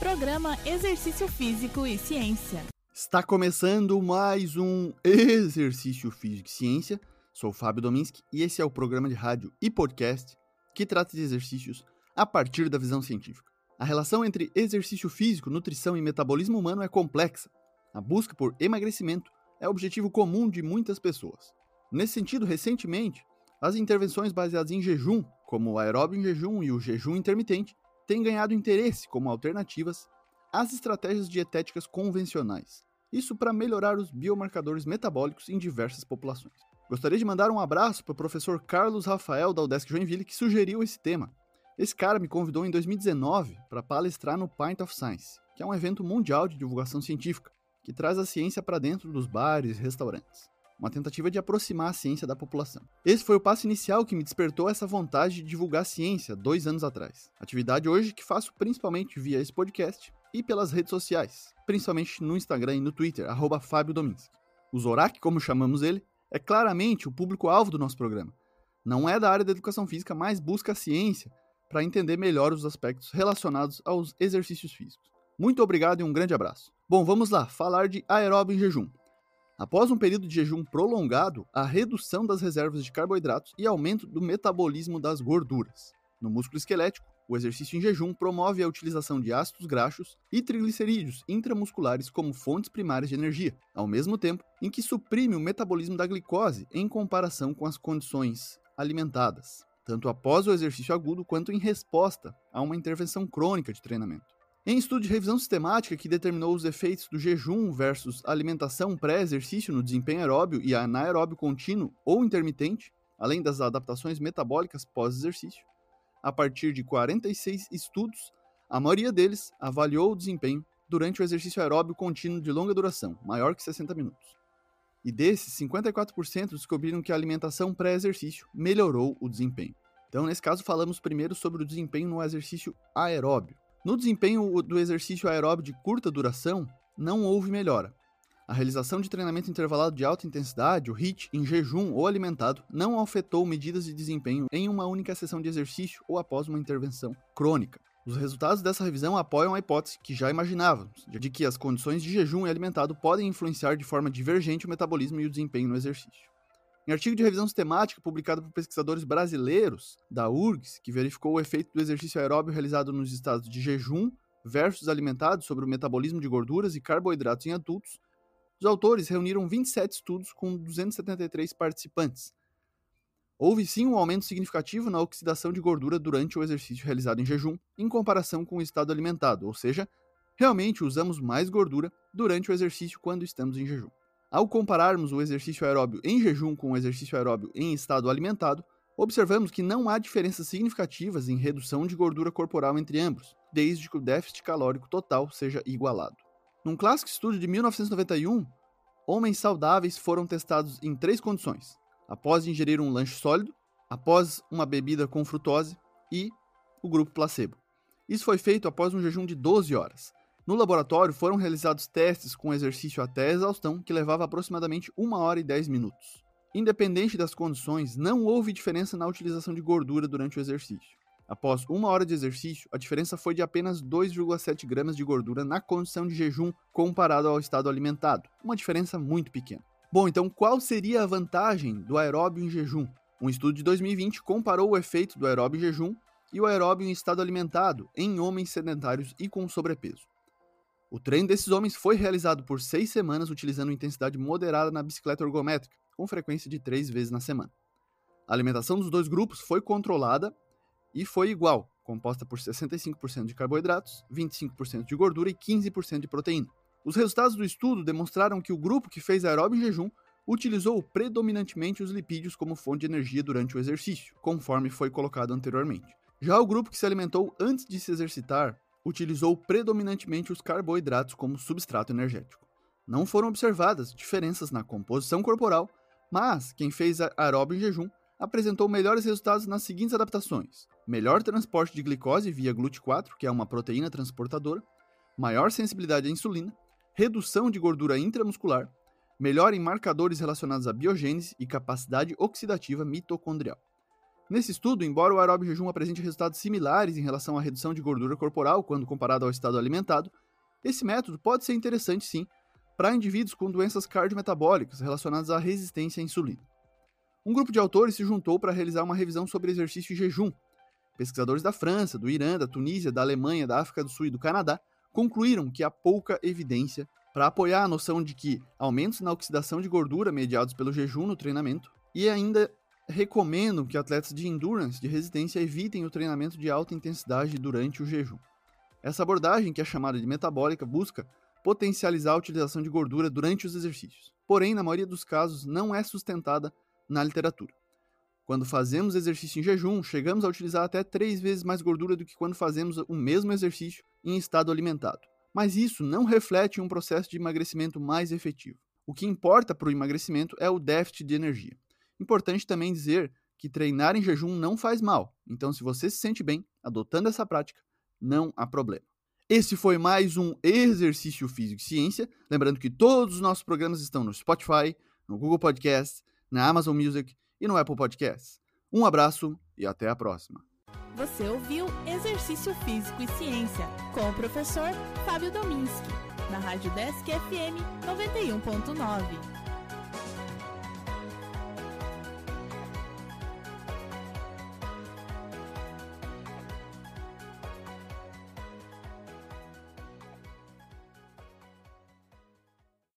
Programa Exercício Físico e Ciência. Está começando mais um Exercício Físico e Ciência. Sou Fábio Dominski e esse é o programa de rádio e podcast que trata de exercícios a partir da visão científica. A relação entre exercício físico, nutrição e metabolismo humano é complexa. A busca por emagrecimento é objetivo comum de muitas pessoas. Nesse sentido, recentemente, as intervenções baseadas em jejum, como o aeróbio em jejum e o jejum intermitente, têm ganhado interesse como alternativas às estratégias dietéticas convencionais. Isso para melhorar os biomarcadores metabólicos em diversas populações. Gostaria de mandar um abraço para o professor Carlos Rafael da UDESC Joinville, que sugeriu esse tema. Esse cara me convidou em 2019 para palestrar no Pint of Science, que é um evento mundial de divulgação científica, que traz a ciência para dentro dos bares e restaurantes uma tentativa de aproximar a ciência da população. Esse foi o passo inicial que me despertou essa vontade de divulgar ciência dois anos atrás. Atividade hoje que faço principalmente via esse podcast e pelas redes sociais, principalmente no Instagram e no Twitter, arroba Fábio Dominski. O Zorak, como chamamos ele, é claramente o público-alvo do nosso programa. Não é da área da educação física, mas busca a ciência para entender melhor os aspectos relacionados aos exercícios físicos. Muito obrigado e um grande abraço. Bom, vamos lá, falar de aeróbio em jejum. Após um período de jejum prolongado, a redução das reservas de carboidratos e aumento do metabolismo das gorduras. No músculo esquelético, o exercício em jejum promove a utilização de ácidos graxos e triglicerídeos intramusculares como fontes primárias de energia, ao mesmo tempo em que suprime o metabolismo da glicose em comparação com as condições alimentadas, tanto após o exercício agudo quanto em resposta a uma intervenção crônica de treinamento. Em estudo de revisão sistemática que determinou os efeitos do jejum versus alimentação pré-exercício no desempenho aeróbio e anaeróbio contínuo ou intermitente, além das adaptações metabólicas pós-exercício, a partir de 46 estudos, a maioria deles avaliou o desempenho durante o exercício aeróbio contínuo de longa duração, maior que 60 minutos. E desses, 54% descobriram que a alimentação pré-exercício melhorou o desempenho. Então, nesse caso, falamos primeiro sobre o desempenho no exercício aeróbio. No desempenho do exercício aeróbio de curta duração, não houve melhora. A realização de treinamento intervalado de alta intensidade, o HIIT, em jejum ou alimentado, não afetou medidas de desempenho em uma única sessão de exercício ou após uma intervenção crônica. Os resultados dessa revisão apoiam a hipótese que já imaginávamos, de que as condições de jejum e alimentado podem influenciar de forma divergente o metabolismo e o desempenho no exercício. Em artigo de revisão sistemática publicado por pesquisadores brasileiros da URGS, que verificou o efeito do exercício aeróbio realizado nos estados de jejum versus alimentados sobre o metabolismo de gorduras e carboidratos em adultos, os autores reuniram 27 estudos com 273 participantes. Houve sim um aumento significativo na oxidação de gordura durante o exercício realizado em jejum, em comparação com o estado alimentado, ou seja, realmente usamos mais gordura durante o exercício quando estamos em jejum. Ao compararmos o exercício aeróbio em jejum com o exercício aeróbio em estado alimentado, observamos que não há diferenças significativas em redução de gordura corporal entre ambos, desde que o déficit calórico total seja igualado. Num clássico estudo de 1991, homens saudáveis foram testados em três condições: após ingerir um lanche sólido, após uma bebida com frutose e o grupo placebo. Isso foi feito após um jejum de 12 horas. No laboratório foram realizados testes com exercício até exaustão, que levava aproximadamente 1 hora e 10 minutos. Independente das condições, não houve diferença na utilização de gordura durante o exercício. Após uma hora de exercício, a diferença foi de apenas 2,7 gramas de gordura na condição de jejum comparado ao estado alimentado, uma diferença muito pequena. Bom, então qual seria a vantagem do aeróbio em jejum? Um estudo de 2020 comparou o efeito do aeróbio em jejum e o aeróbio em estado alimentado em homens sedentários e com sobrepeso. O treino desses homens foi realizado por seis semanas utilizando intensidade moderada na bicicleta ergométrica, com frequência de três vezes na semana. A alimentação dos dois grupos foi controlada e foi igual, composta por 65% de carboidratos, 25% de gordura e 15% de proteína. Os resultados do estudo demonstraram que o grupo que fez aeróbio em jejum utilizou predominantemente os lipídios como fonte de energia durante o exercício, conforme foi colocado anteriormente. Já o grupo que se alimentou antes de se exercitar utilizou predominantemente os carboidratos como substrato energético. Não foram observadas diferenças na composição corporal, mas quem fez aeróbio em jejum apresentou melhores resultados nas seguintes adaptações: melhor transporte de glicose via GLUT4, que é uma proteína transportadora, maior sensibilidade à insulina, redução de gordura intramuscular, melhor em marcadores relacionados à biogênese e capacidade oxidativa mitocondrial. Nesse estudo, embora o aeróbio jejum apresente resultados similares em relação à redução de gordura corporal quando comparado ao estado alimentado, esse método pode ser interessante sim para indivíduos com doenças cardiometabólicas relacionadas à resistência à insulina. Um grupo de autores se juntou para realizar uma revisão sobre exercício e jejum. Pesquisadores da França, do Irã, da Tunísia, da Alemanha, da África do Sul e do Canadá concluíram que há pouca evidência para apoiar a noção de que aumentos na oxidação de gordura mediados pelo jejum no treinamento e ainda recomendam que atletas de endurance, de resistência, evitem o treinamento de alta intensidade durante o jejum. Essa abordagem, que é chamada de metabólica, busca potencializar a utilização de gordura durante os exercícios. Porém, na maioria dos casos, não é sustentada na literatura. Quando fazemos exercício em jejum, chegamos a utilizar até três vezes mais gordura do que quando fazemos o mesmo exercício em estado alimentado. Mas isso não reflete um processo de emagrecimento mais efetivo. O que importa para o emagrecimento é o déficit de energia. Importante também dizer que treinar em jejum não faz mal, então se você se sente bem adotando essa prática, não há problema. Esse foi mais um Exercício Físico e Ciência. Lembrando que todos os nossos programas estão no Spotify, no Google Podcasts, na Amazon Music e no Apple Podcasts. Um abraço e até a próxima. Você ouviu Exercício Físico e Ciência com o professor Fábio Dominski, na Rádio Desk FM 91.9.